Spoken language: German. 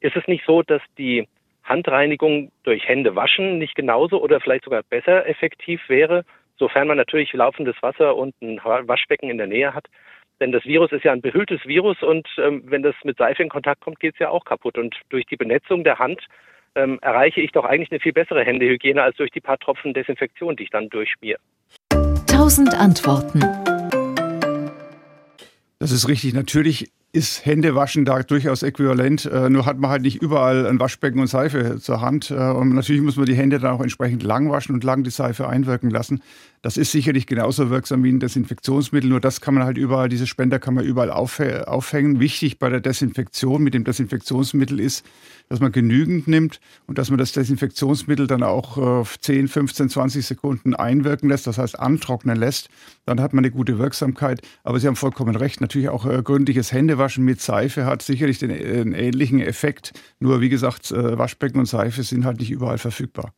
ist es nicht so, dass die Handreinigung durch Hände waschen nicht genauso oder vielleicht sogar besser effektiv wäre, sofern man natürlich laufendes Wasser und ein Waschbecken in der Nähe hat. Denn das Virus ist ja ein behülltes Virus und ähm, wenn das mit Seife in Kontakt kommt, geht es ja auch kaputt. Und durch die Benetzung der Hand ähm, erreiche ich doch eigentlich eine viel bessere Händehygiene als durch die paar Tropfen Desinfektion, die ich dann durchschmiere. Tausend Antworten. Das ist richtig. Natürlich ist Händewaschen da durchaus äquivalent. Äh, nur hat man halt nicht überall ein Waschbecken und Seife zur Hand. Äh, und natürlich muss man die Hände dann auch entsprechend lang waschen und lang die Seife einwirken lassen. Das ist sicherlich genauso wirksam wie ein Desinfektionsmittel. Nur das kann man halt überall, diese Spender kann man überall aufhängen. Wichtig bei der Desinfektion mit dem Desinfektionsmittel ist, dass man genügend nimmt und dass man das Desinfektionsmittel dann auch 10, 15, 20 Sekunden einwirken lässt, das heißt antrocknen lässt. Dann hat man eine gute Wirksamkeit. Aber Sie haben vollkommen recht. Natürlich auch äh, gründliches Händewaschen mit Seife hat sicherlich den, den ähnlichen Effekt. Nur wie gesagt, äh, Waschbecken und Seife sind halt nicht überall verfügbar.